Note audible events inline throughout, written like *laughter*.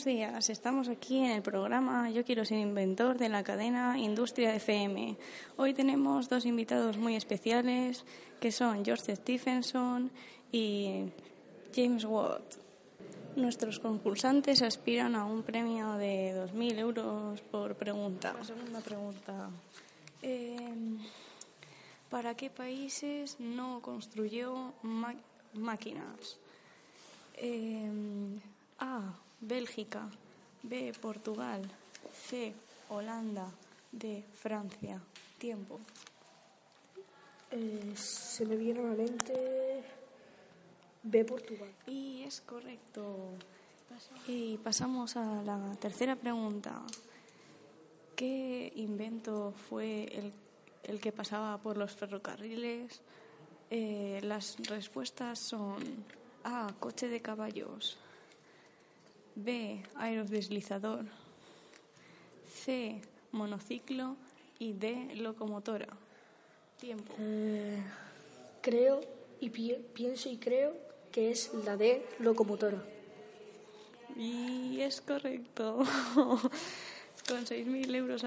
Buenos días, estamos aquí en el programa Yo quiero ser inventor de la cadena Industria FM. Hoy tenemos dos invitados muy especiales que son George Stephenson y James Watt. Nuestros concursantes aspiran a un premio de 2.000 euros por pregunta. La segunda pregunta. Eh, ¿Para qué países no construyó máquinas? Eh, A. Bélgica. B. Portugal. C. Holanda. D. Francia. Tiempo. Eh, se me viene a la mente B Portugal. Y es correcto. Y pasamos a la tercera pregunta. ¿Qué invento fue el, el que pasaba por los ferrocarriles? Eh, las respuestas son A. Coche de caballos. B. Aerodeslizador. C. Monociclo. Y D. Locomotora. Tiempo. Eh, creo y pi- pienso y creo que es la D locomotora. Y es correcto. *laughs* Con 6.000 euros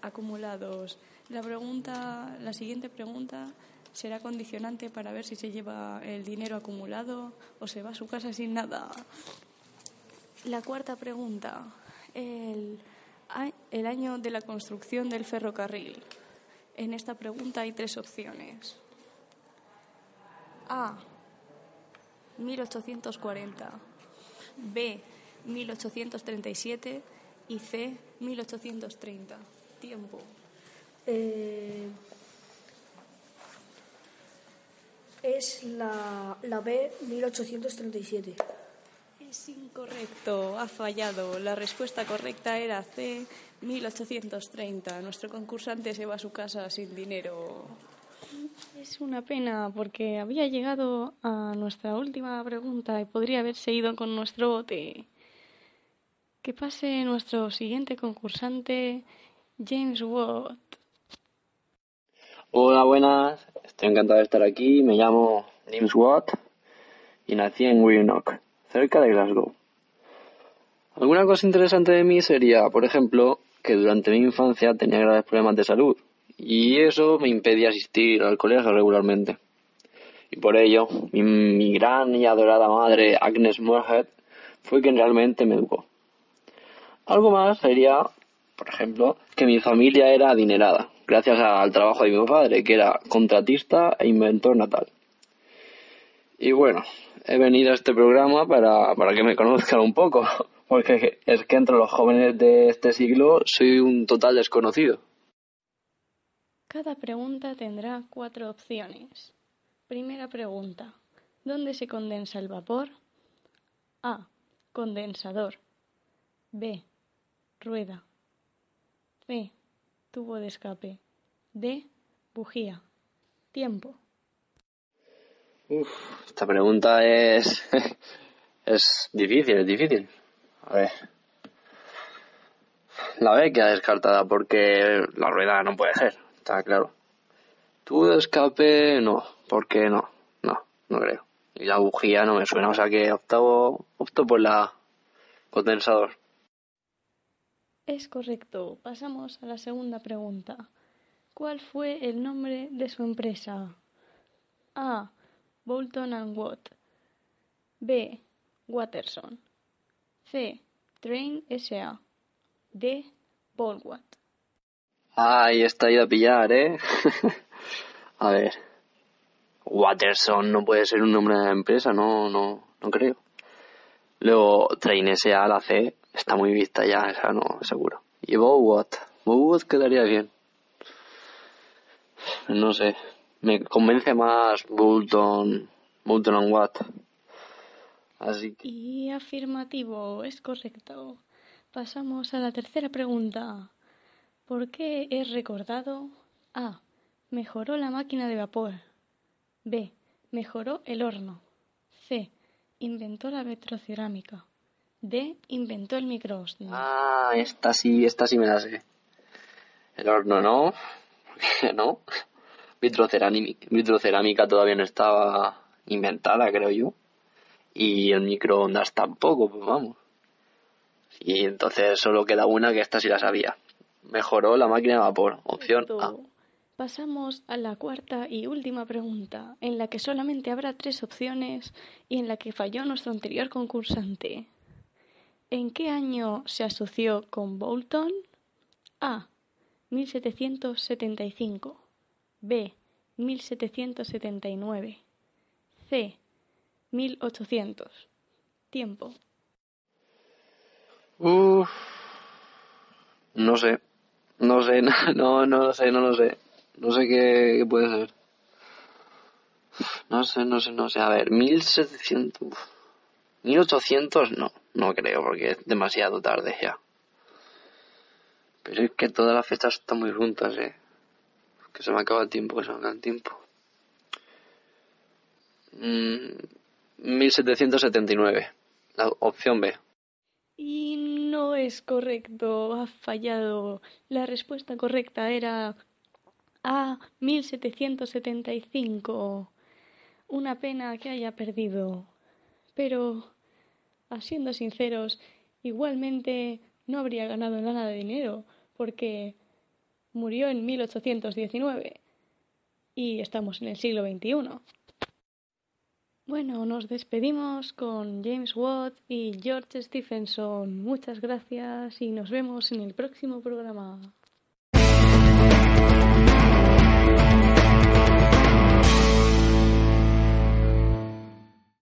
acumulados. La pregunta, la siguiente pregunta será condicionante para ver si se lleva el dinero acumulado o se va a su casa sin nada. La cuarta pregunta. El, el año de la construcción del ferrocarril. En esta pregunta hay tres opciones. A. 1840. B, 1837 y C, 1830. Tiempo. Eh, es la, la B 1837. Es incorrecto, ha fallado. La respuesta correcta era C, 1830. Nuestro concursante se va a su casa sin dinero. Es una pena porque había llegado a nuestra última pregunta y podría haberse ido con nuestro bote. Que pase nuestro siguiente concursante, James Watt. Hola, buenas. Estoy encantado de estar aquí. Me llamo James Watt y nací en Greenock, cerca de Glasgow. Alguna cosa interesante de mí sería, por ejemplo, que durante mi infancia tenía graves problemas de salud y eso me impedía asistir al colegio regularmente. Y por ello, mi, gran y adorada madre, Agnes Moorhead, fue quien realmente me educó. Algo más sería, por ejemplo, que mi familia era adinerada, gracias al trabajo de mi padre, que era contratista e inventor natal. Y bueno, he venido a este programa para, para que me conozcan un poco, *laughs* porque es que entre los jóvenes de este siglo soy un total desconocido. Cada pregunta tendrá cuatro opciones. Primera pregunta. ¿Dónde se condensa el vapor? A. Condensador. B. Rueda. C. Tubo de escape. D. Bujía. Tiempo. Uf, esta pregunta es, *laughs* es difícil, es difícil. A ver. La B queda descartada porque la rueda no puede ser, está claro. Tubo de escape, no, porque no, no, no creo. Y la bujía no me suena, o sea que optavo, opto por la condensador. Es correcto. Pasamos a la segunda pregunta. ¿Cuál fue el nombre de su empresa? A. Bolton and Watt. B. Watterson. C. Train S.A. D. Bolwatt. Ay, está ido a pillar, ¿eh? *laughs* a ver. Watterson no puede ser un nombre de empresa, no, no, no creo. Luego, Train S.A. la C está muy vista ya, esa no, seguro. Y Bowwatt. Bowwatt quedaría bien. No sé. Me convence más Bolton, Bolton and Watt. Así que... Y afirmativo, es correcto. Pasamos a la tercera pregunta. ¿Por qué es recordado? A. Mejoró la máquina de vapor. B. Mejoró el horno. C. Inventó la vitrocerámica. D. Inventó el microondas. Ah, esta sí, esta sí me la sé. El horno no, *laughs* no. Vitrocerámica, todavía no estaba inventada, creo yo. Y el microondas tampoco, pues vamos. Y entonces solo queda una que esta sí la sabía. Mejoró la máquina de vapor. Opción A. Pasamos a la cuarta y última pregunta, en la que solamente habrá tres opciones y en la que falló nuestro anterior concursante. ¿En qué año se asoció con Bolton? A. 1775. B. 1779. C. 1800. Tiempo. Uf. No sé. No sé, *laughs* no, no lo sé, no lo sé. No sé qué, puede ser. No sé, no sé, no sé. A ver, 1700. 1800 no, no creo, porque es demasiado tarde ya. Pero es que todas las fechas están muy juntas, eh. Que se me acaba el tiempo, que se me acaba el tiempo. 1779. Mm, la opción B. Y no es correcto, ha fallado. La respuesta correcta era A. 1775. Una pena que haya perdido. Pero, siendo sinceros, igualmente no habría ganado nada de dinero, porque murió en 1819 y estamos en el siglo XXI. Bueno, nos despedimos con James Watt y George Stephenson. Muchas gracias y nos vemos en el próximo programa.